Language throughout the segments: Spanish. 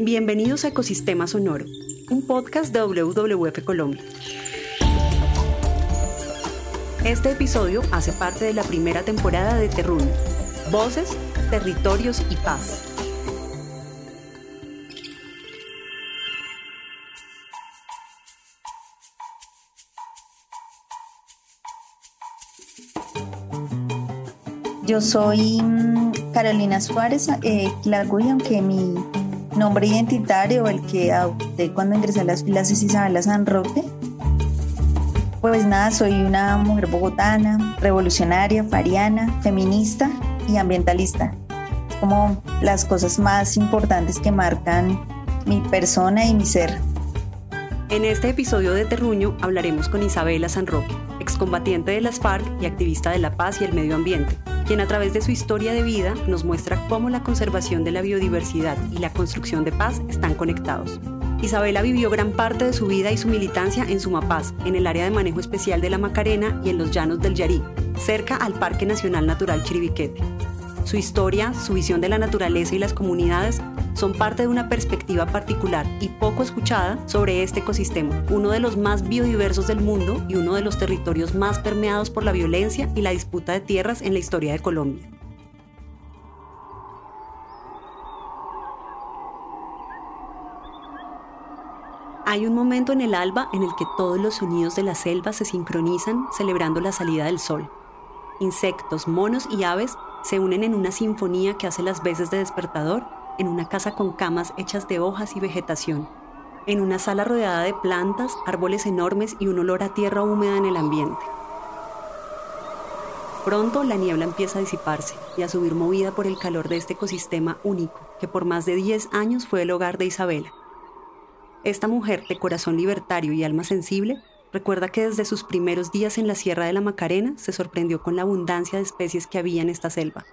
Bienvenidos a Ecosistema Sonoro, un podcast de WWF Colombia. Este episodio hace parte de la primera temporada de Terruño, Voces, Territorios y Paz. Yo soy mm, Carolina Suárez eh, aunque mi nombre identitario, el que adopté cuando ingresé a las filas es Isabela San Roque. Pues nada, soy una mujer bogotana, revolucionaria, fariana, feminista y ambientalista. Como las cosas más importantes que marcan mi persona y mi ser. En este episodio de Terruño hablaremos con Isabela San Roque, excombatiente de las FARC y activista de la paz y el medio ambiente quien a través de su historia de vida nos muestra cómo la conservación de la biodiversidad y la construcción de paz están conectados. Isabela vivió gran parte de su vida y su militancia en Sumapaz, en el área de manejo especial de la Macarena y en los llanos del Yarí, cerca al Parque Nacional Natural Chiribiquete. Su historia, su visión de la naturaleza y las comunidades son parte de una perspectiva particular y poco escuchada sobre este ecosistema, uno de los más biodiversos del mundo y uno de los territorios más permeados por la violencia y la disputa de tierras en la historia de Colombia. Hay un momento en el alba en el que todos los sonidos de la selva se sincronizan celebrando la salida del sol. Insectos, monos y aves se unen en una sinfonía que hace las veces de despertador en una casa con camas hechas de hojas y vegetación, en una sala rodeada de plantas, árboles enormes y un olor a tierra húmeda en el ambiente. Pronto la niebla empieza a disiparse y a subir movida por el calor de este ecosistema único que por más de 10 años fue el hogar de Isabela. Esta mujer de corazón libertario y alma sensible recuerda que desde sus primeros días en la Sierra de la Macarena se sorprendió con la abundancia de especies que había en esta selva.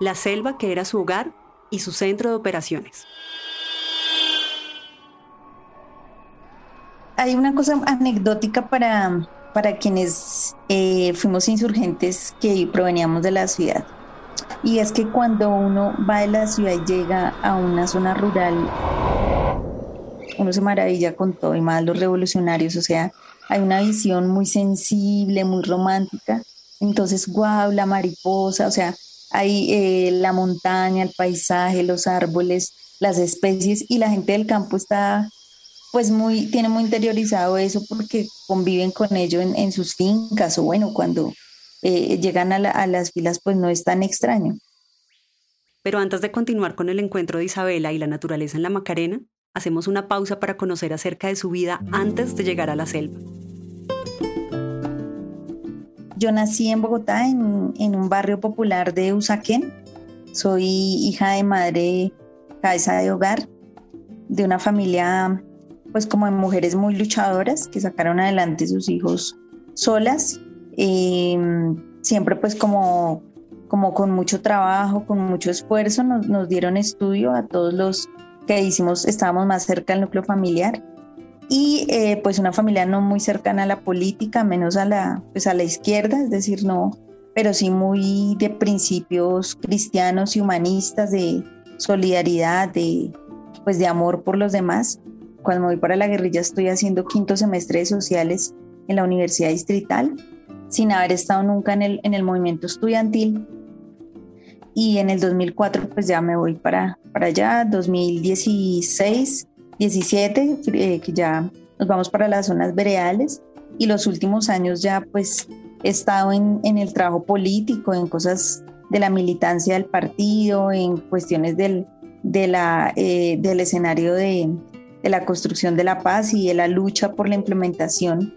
La selva que era su hogar y su centro de operaciones. Hay una cosa anecdótica para, para quienes eh, fuimos insurgentes que proveníamos de la ciudad. Y es que cuando uno va de la ciudad y llega a una zona rural, uno se maravilla con todo y más los revolucionarios, o sea, hay una visión muy sensible, muy romántica. Entonces, guau, la mariposa, o sea, hay eh, la montaña, el paisaje, los árboles, las especies y la gente del campo está pues muy, tiene muy interiorizado eso porque conviven con ello en, sus fincas o bueno, cuando eh, llegan a, a las filas pues no es tan extraño. Pero antes de continuar con el encuentro de Isabela y la naturaleza en la Macarena, hacemos una pausa para conocer acerca de su vida antes de llegar a la selva. Yo nací en Bogotá, en, un barrio popular de Usaquén. Soy hija de madre cabeza de hogar, de una familia, pues como de mujeres muy luchadoras que sacaron adelante sus hijos solas. Em, siempre pues como, como con mucho trabajo, con mucho esfuerzo, nos dieron estudio a todos los que hicimos, estábamos más cerca del núcleo familiar y eh, pues una familia no muy cercana a la política, menos a la, pues a la izquierda, es decir, no, pero sí muy de principios cristianos y humanistas, de solidaridad, de, pues de amor por los demás. Cuando voy para la guerrilla estoy haciendo quinto semestre de sociales en la Universidad Distrital, sin haber estado nunca en el, en el movimiento estudiantil. Y en el 2004 pues ya me voy para, para allá, 2016 17, eh, que ya nos vamos para las zonas veredales y los últimos años ya pues he estado en, en el trabajo político, en cosas de la militancia del partido, en cuestiones del, de la, eh, del escenario de, de la construcción de la paz y de la lucha por la implementación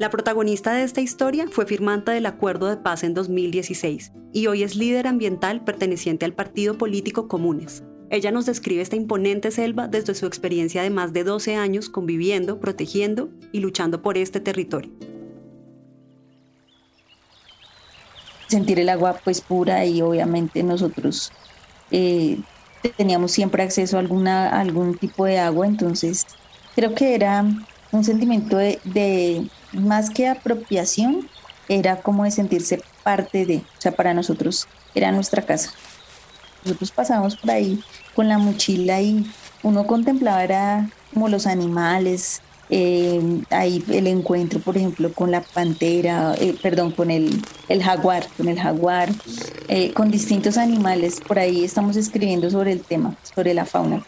la protagonista de esta historia fue firmante del Acuerdo de Paz en 2016 y hoy es líder ambiental perteneciente al partido político Comunes. Ella nos describe esta imponente selva desde su experiencia de más de 12 años conviviendo, protegiendo y luchando por este territorio. Sentir el agua pues pura y obviamente nosotros eh, teníamos siempre acceso a, alguna, algún tipo de agua, entonces creo que era un sentimiento de, más que apropiación, era como de sentirse parte de, o sea, para nosotros era nuestra casa. nosotros pasábamos por ahí con la mochila y uno contemplaba era como los animales, eh, ahí el encuentro, por ejemplo, con la pantera, eh, perdón, con el, el, jaguar, con el jaguar, eh, con distintos animales. Por ahí estamos escribiendo sobre el tema, sobre la fauna.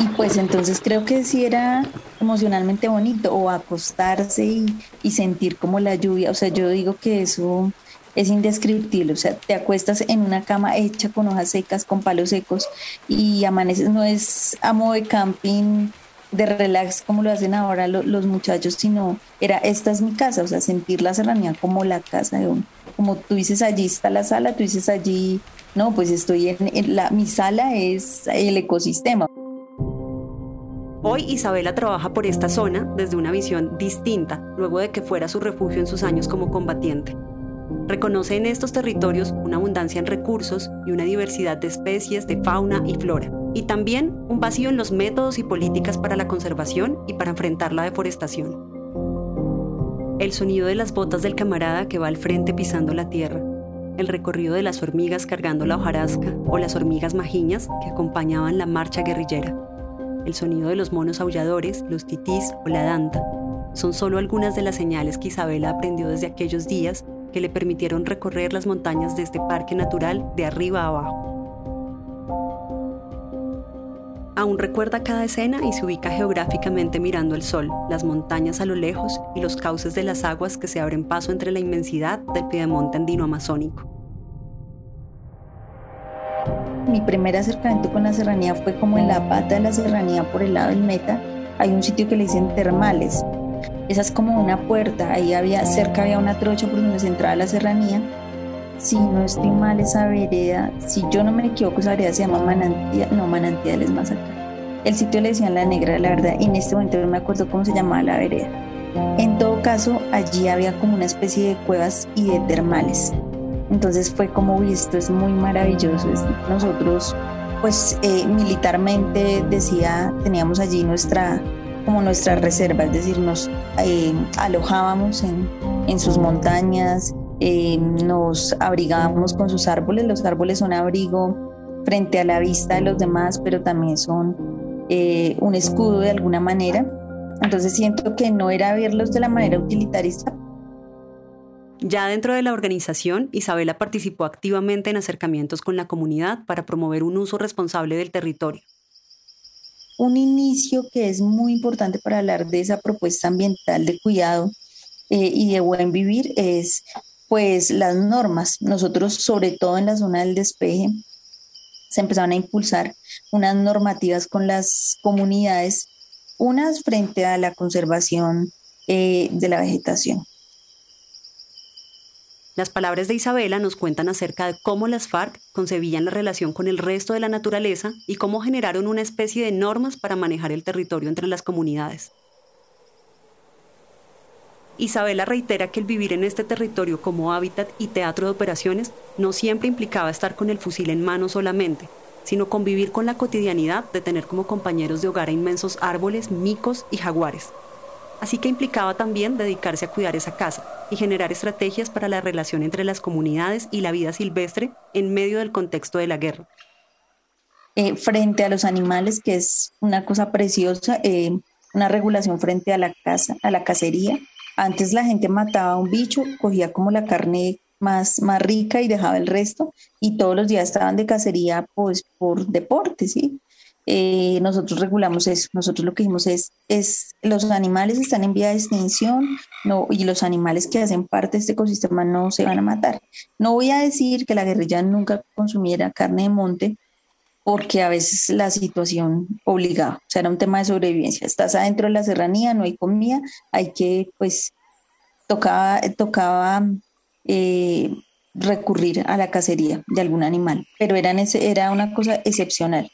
Y pues entonces creo que sí era emocionalmente bonito, o acostarse y, y sentir como la lluvia. O sea, yo digo que eso es indescriptible. O sea, te acuestas en una cama hecha con hojas secas, con palos secos y amaneces. No es amo de camping de relax como lo hacen ahora los muchachos, sino era, esta es mi casa, o sea, sentir la serranía como la casa de uno. Como tú dices, allí está la sala, tú dices allí, no, pues estoy en, la, mi sala es el ecosistema. Hoy Isabela trabaja por esta zona desde una visión distinta, luego de que fuera su refugio en sus años como combatiente. Reconoce en estos territorios una abundancia en recursos y una diversidad de especies de fauna y flora y también un vacío en los métodos y políticas para la conservación y para enfrentar la deforestación. El sonido de las botas del camarada que va al frente pisando la tierra, el recorrido de las hormigas cargando la hojarasca o las hormigas majiñas que acompañaban la marcha guerrillera, el sonido de los monos aulladores, los titís o la danta, son solo algunas de las señales que Isabela aprendió desde aquellos días que le permitieron recorrer las montañas de este parque natural de arriba abajo. Aún recuerda cada escena y se ubica geográficamente mirando el sol, las montañas a lo lejos y los cauces de las aguas que se abren paso entre la inmensidad del piedemonte andino amazónico. Mi primer acercamiento con la serranía fue como en la pata de la serranía por el lado del Meta. Hay un sitio que le dicen termales. Esa es como una puerta. Ahí había, cerca había una trocha por donde se entraba la serranía si no estoy mal, esa vereda, si yo no me equivoco, esa vereda se llama Manantial, no, Manantiales más acá. El sitio le decían La Negra, la verdad, en este momento no me acuerdo cómo se llamaba la vereda. En todo caso, allí había como una especie de cuevas y de termales. Entonces fue como, uy, es muy maravilloso. Nosotros, pues eh, militarmente decía, teníamos allí nuestra, como nuestra reserva, es decir, nos eh, alojábamos en, en sus montañas, eh, nos abrigábamos con sus árboles. Los árboles son abrigo frente a la vista de los demás, pero también son un escudo de alguna manera. Entonces siento que no era verlos de la manera utilitarista. Ya dentro de la organización, Isabela participó activamente en acercamientos con la comunidad para promover un uso responsable del territorio. Un inicio que es muy importante para hablar de esa propuesta ambiental de cuidado eh, y de buen vivir es pues las normas. Nosotros, sobre todo en la zona del despeje, se empezaron a impulsar unas normativas con las comunidades, unas frente a la conservación eh, de la vegetación. Las palabras de Isabela nos cuentan acerca de cómo las FARC concebían la relación con el resto de la naturaleza y cómo generaron una especie de normas para manejar el territorio entre las comunidades. Isabela reitera que el vivir en este territorio como hábitat y teatro de operaciones no siempre implicaba estar con el fusil en mano solamente, sino convivir con la cotidianidad de tener como compañeros de hogar a inmensos árboles, micos y jaguares. Así que implicaba también dedicarse a cuidar esa casa y generar estrategias para la relación entre las comunidades y la vida silvestre en medio del contexto de la guerra. Eh, frente a los animales, que es una cosa preciosa, eh, una regulación frente a la casa, a la cacería, antes la gente mataba a un bicho, cogía como la carne más, más rica y dejaba el resto, y todos los días estaban de cacería pues por deporte, ¿sí? Eh, nosotros regulamos eso. Nosotros lo que dijimos es, es, los animales están en vía de extinción no, y los animales que hacen parte de este ecosistema no se van a matar. No voy a decir que la guerrilla nunca consumiera carne de monte, porque a veces la situación obligaba, o sea, era un tema de sobrevivencia. Estás adentro de la serranía, no hay comida, hay que, pues, tocaba, eh, recurrir a la cacería de algún animal, pero era una cosa excepcional.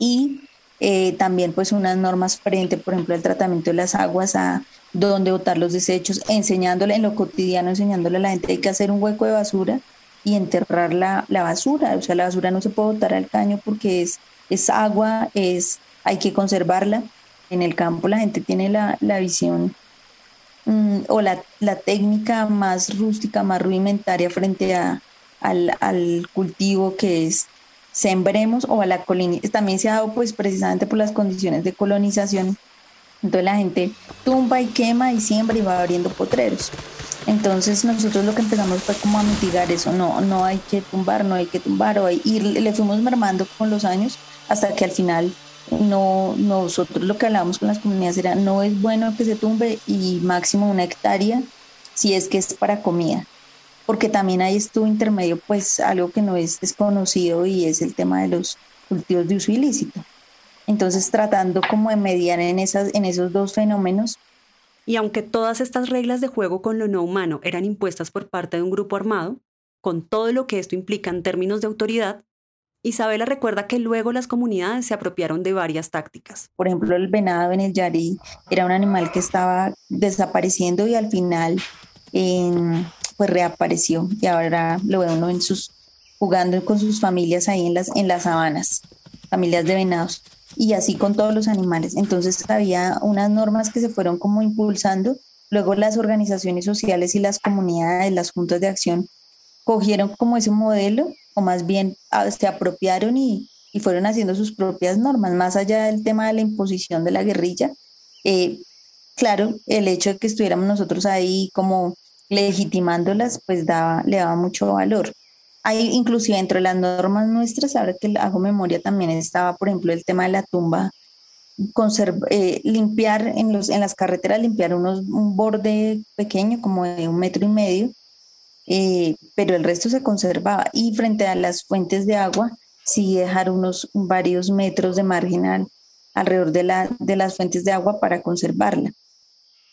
Y eh, también, pues, unas normas frente, por ejemplo, al tratamiento de las aguas, a dónde botar los desechos, enseñándole en lo cotidiano, enseñándole a la gente hay que hacer un hueco de basura y enterrar la, basura. O sea, la basura no se puede botar al caño porque es, es agua, es, hay que conservarla. En el campo la gente tiene la, visión mm, o la, técnica más rústica, más rudimentaria frente a, al, cultivo que es sembremos o a la colonización. También se ha dado pues precisamente por las condiciones de colonización. Entonces la gente tumba y quema y siembra y va abriendo potreros. Entonces nosotros lo que empezamos fue como a mitigar eso, no, no hay que tumbar, no hay que tumbar, o y le fuimos mermando con los años hasta que al final no, nosotros lo que hablábamos con las comunidades era no es bueno que se tumbe y máximo una hectárea si es que es para comida porque también ahí estuvo intermedio pues algo que no es desconocido y es el tema de los cultivos de uso ilícito. Entonces tratando como de mediar en, esas, en esos dos fenómenos. Y aunque todas estas reglas de juego con lo no humano eran impuestas por parte de un grupo armado, con todo lo que esto implica en términos de autoridad, Isabela recuerda que luego las comunidades se apropiaron de varias tácticas. Por ejemplo, el venado en el Yari era un animal que estaba desapareciendo y al final en, pues reapareció y ahora lo ve uno en sus, jugando con sus familias ahí en las, en las sabanas, familias de venados, y así con todos los animales. Entonces había unas normas que se fueron como impulsando, luego las organizaciones sociales y las comunidades, las juntas de acción, cogieron como ese modelo, o más bien ah, se apropiaron y, y fueron haciendo sus propias normas, más allá del tema de la imposición de la guerrilla. Eh, claro, el hecho de que estuviéramos nosotros ahí como legitimándolas, pues daba, le daba mucho valor. Hay inclusive dentro de las normas nuestras, ahora que hago memoria, también estaba, por ejemplo, el tema de la tumba, eh, limpiar en, los, en las carreteras, limpiar unos, un borde pequeño, como de un metro y medio, eh, pero el resto se conservaba. Y frente a las fuentes de agua, sí dejar unos varios metros de marginal alrededor de, la, de las fuentes de agua para conservarla.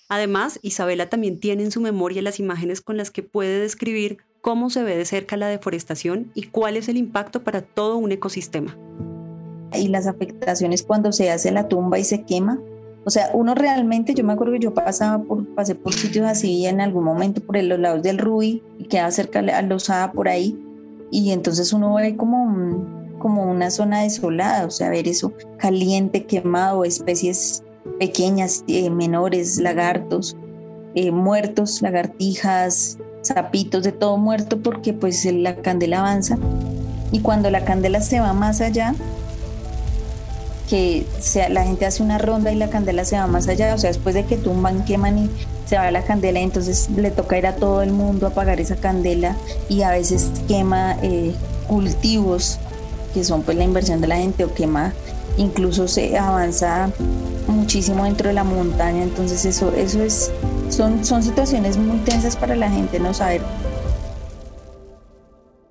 Además, Isabela también tiene en su memoria las imágenes con las que puede describir cómo se ve de cerca la deforestación y cuál es el impacto para todo un ecosistema. Y las afectaciones cuando se hace la tumba y se quema. O sea, uno realmente, yo me acuerdo que yo pasaba por, pasé por sitios así en algún momento por los lados del Ruy y quedaba cerca a Losada por ahí. Y entonces uno ve como, como una zona desolada, o sea, ver eso caliente, quemado, especies pequeñas, eh, menores, lagartos, eh, muertos, lagartijas, sapitos, de todo muerto porque pues la candela avanza. Y cuando la candela se va más allá, que sea, la gente hace una ronda y la candela se va más allá, o sea, después de que tumban, queman y se va la candela, entonces le toca ir a todo el mundo a apagar esa candela y a veces quema eh, cultivos que son pues la inversión de la gente o quema, incluso se avanza muchísimo dentro de la montaña, entonces eso, eso es, son, son situaciones muy tensas para la gente no saber.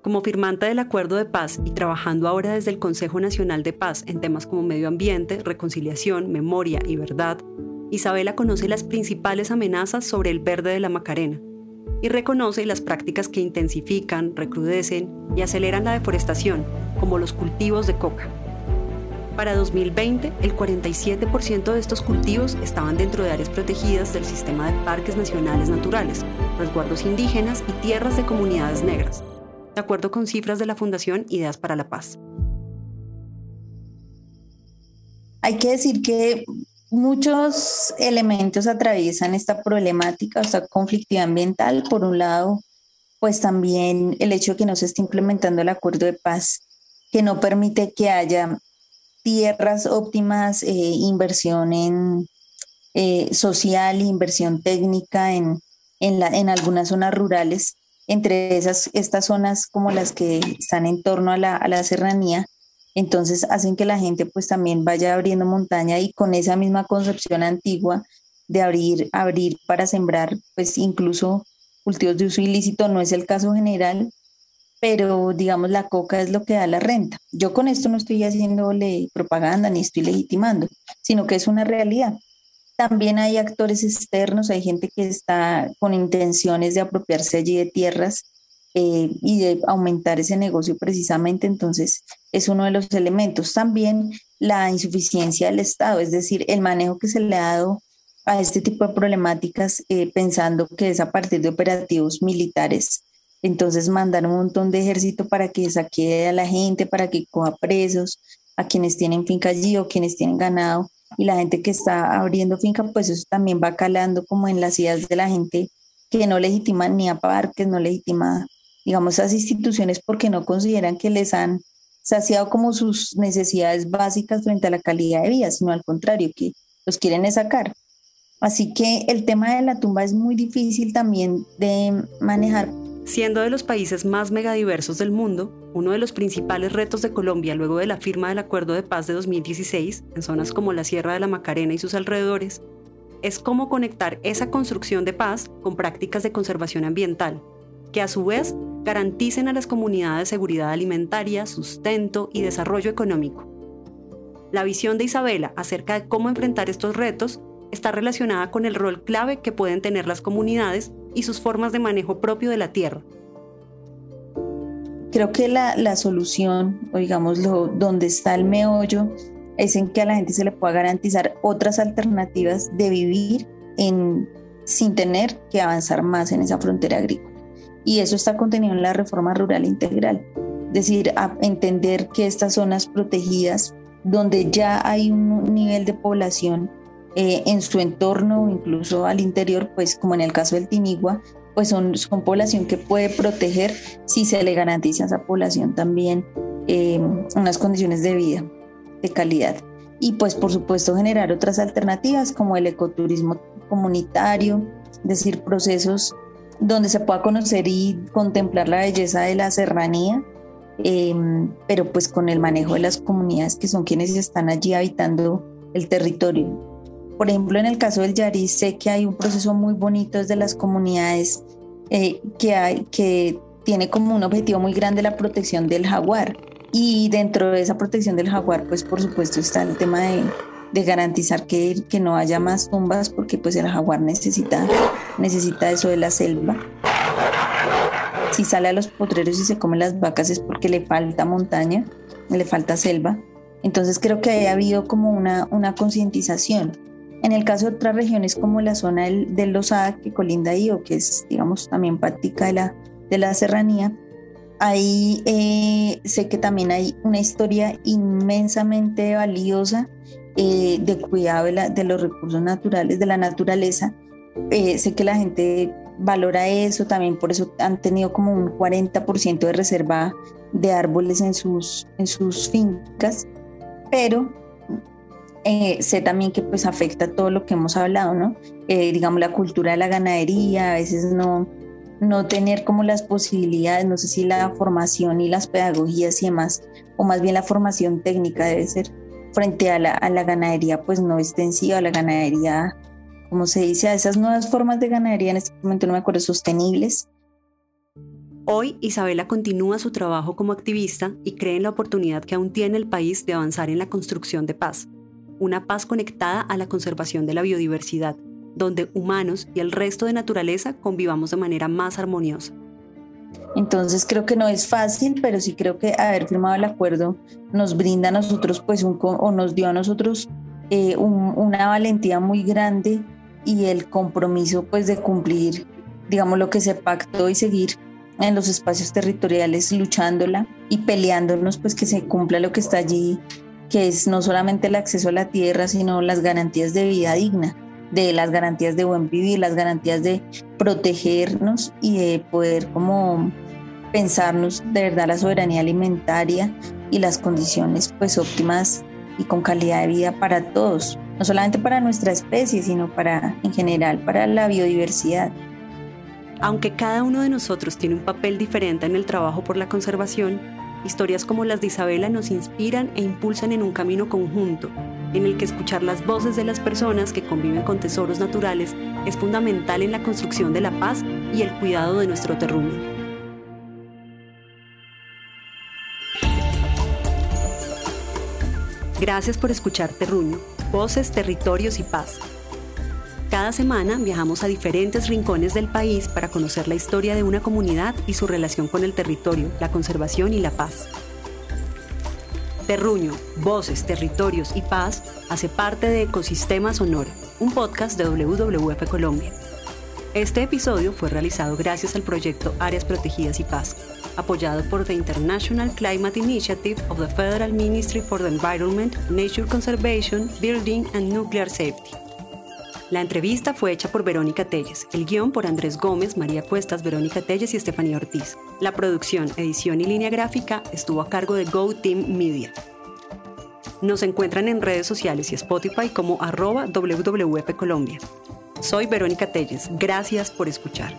Como firmante del Acuerdo de Paz y trabajando ahora desde el Consejo Nacional de Paz en temas como medio ambiente, reconciliación, memoria y verdad, Isabela conoce las principales amenazas sobre el verde de la Macarena y reconoce las prácticas que intensifican, recrudecen y aceleran la deforestación, como los cultivos de coca. Para 2020, el 47% de estos cultivos estaban dentro de áreas protegidas del sistema de parques nacionales naturales, resguardos indígenas y tierras de comunidades negras, de acuerdo con cifras de la Fundación Ideas para la Paz. Hay que decir que muchos elementos atraviesan esta problemática, esta conflictividad ambiental. Por un lado, pues también el hecho de que no se esté implementando el acuerdo de paz, que no permite que haya tierras óptimas, eh, inversión en eh, social, inversión técnica en, en, la, en algunas zonas rurales, entre esas, estas zonas como las que están en torno a la, a la serranía, entonces hacen que la gente pues también vaya abriendo montaña y con esa misma concepción antigua de abrir, abrir para sembrar, pues incluso cultivos de uso ilícito, no es el caso general, pero digamos la coca es lo que da la renta. Yo con esto no estoy haciéndole propaganda ni estoy legitimando, sino que es una realidad. También hay actores externos, hay gente que está con intenciones de apropiarse allí de tierras eh, y de aumentar ese negocio precisamente, entonces es uno de los elementos. También la insuficiencia del Estado, es decir, el manejo que se le ha dado a este tipo de problemáticas eh, pensando que es a partir de operativos militares entonces mandar un montón de ejército para que saque a la gente, para que coja presos, a quienes tienen finca allí o quienes tienen ganado. Y la gente que está abriendo finca, pues eso también va calando como en las ideas de la gente que no legitiman ni a parques, no legitima, digamos, esas instituciones porque no consideran que les han saciado como sus necesidades básicas frente a la calidad de vida, sino al contrario, que los quieren sacar. Así que el tema de la tumba es muy difícil también de manejar. Siendo de los países más megadiversos del mundo, uno de los principales retos de Colombia luego de la firma del Acuerdo de Paz de 2016, en zonas como la Sierra de la Macarena y sus alrededores, es cómo conectar esa construcción de paz con prácticas de conservación ambiental, que a su vez garanticen a las comunidades seguridad alimentaria, sustento y desarrollo económico. La visión de Isabela acerca de cómo enfrentar estos retos está relacionada con el rol clave que pueden tener las comunidades y sus formas de manejo propio de la tierra. Creo que la, solución, o digamos, donde está el meollo, es en que a la gente se le pueda garantizar otras alternativas de vivir en, sin tener que avanzar más en esa frontera agrícola. Y eso está contenido en la reforma rural integral. Es decir, entender que estas zonas protegidas, donde ya hay un nivel de población eh, en su entorno, incluso al interior, pues como en el caso del Timigua, pues son, son población que puede proteger si se le garantiza a esa población también eh, unas condiciones de vida de calidad. Y pues por supuesto generar otras alternativas como el ecoturismo comunitario, es decir, procesos donde se pueda conocer y contemplar la belleza de la serranía, em, pero pues con el manejo de las comunidades que son quienes están allí habitando el territorio. Por ejemplo, en el caso del Yari, sé que hay un proceso muy bonito desde las comunidades eh, que, hay, que tiene como un objetivo muy grande la protección del jaguar. Y dentro de esa protección del jaguar, pues por supuesto está el tema de, de garantizar que, que no haya más tumbas, porque pues el jaguar necesita, necesita eso de la selva. Si sale a los potreros y se come las vacas es porque le falta montaña, le falta selva. Entonces creo que ha habido como una, una concientización. En el caso de otras regiones como la zona del, del Losada que colinda ahí o que es digamos también práctica de la, de la serranía, Ahí eh, sé que también hay una historia inmensamente valiosa eh, de cuidado de, los recursos naturales, de la naturaleza. Eh, sé que la gente valora eso, también por eso han tenido como un 40% de reserva de árboles en sus, en sus fincas, pero sé también que pues afecta todo lo que hemos hablado, ¿no? digamos la cultura de la ganadería, a veces no, no tener como las posibilidades, no sé si la formación y las pedagogías y demás, o más bien la formación técnica debe ser frente a la, a la ganadería pues no extensiva, a la ganadería, como se dice, a esas nuevas formas de ganadería, en este momento no me acuerdo, sostenibles. Hoy Isabela continúa su trabajo como activista y cree en la oportunidad que aún tiene el país de avanzar en la construcción de paz, una paz conectada a la conservación de la biodiversidad, donde humanos y el resto de naturaleza convivamos de manera más armoniosa. Entonces creo que no es fácil, pero sí creo que haber firmado el acuerdo nos brinda a nosotros, pues, un, o nos dio a nosotros eh, una valentía muy grande y el compromiso, pues, de cumplir, digamos, lo que se pactó y seguir en los espacios territoriales luchándola y peleándonos, pues, que se cumpla lo que está allí, que es no solamente el acceso a la tierra, sino las garantías de vida digna de las garantías de buen vivir, las garantías de protegernos y de poder como pensarnos de verdad la soberanía alimentaria y las condiciones pues óptimas y con calidad de vida para todos, no solamente para nuestra especie, sino para en general para la biodiversidad. Aunque cada uno de nosotros tiene un papel diferente en el trabajo por la conservación, historias como las de Isabela nos inspiran e impulsan en un camino conjunto en el que escuchar las voces de las personas que conviven con tesoros naturales es fundamental en la construcción de la paz y el cuidado de nuestro terruño. Gracias por escuchar Terruño, Voces, Territorios y Paz. Cada semana viajamos a diferentes rincones del país para conocer la historia de una comunidad y su relación con el territorio, la conservación y la paz. Terruño, Voces, Territorios y Paz hace parte de Ecosistema Sonoro, un podcast de WWF Colombia. Este episodio fue realizado gracias al proyecto Áreas Protegidas y Paz, apoyado por the International Climate Initiative of the Federal Ministry for the Environment, Nature Conservation, Building and Nuclear Safety. La entrevista fue hecha por Verónica Telles, el guion por Andrés Gómez, María Cuestas, Verónica Telles y Estefanía Ortiz. La producción, edición y línea gráfica estuvo a cargo de Go Team Media. Nos encuentran en redes sociales y Spotify como arroba WWF Colombia. Soy Verónica Telles. Gracias por escuchar.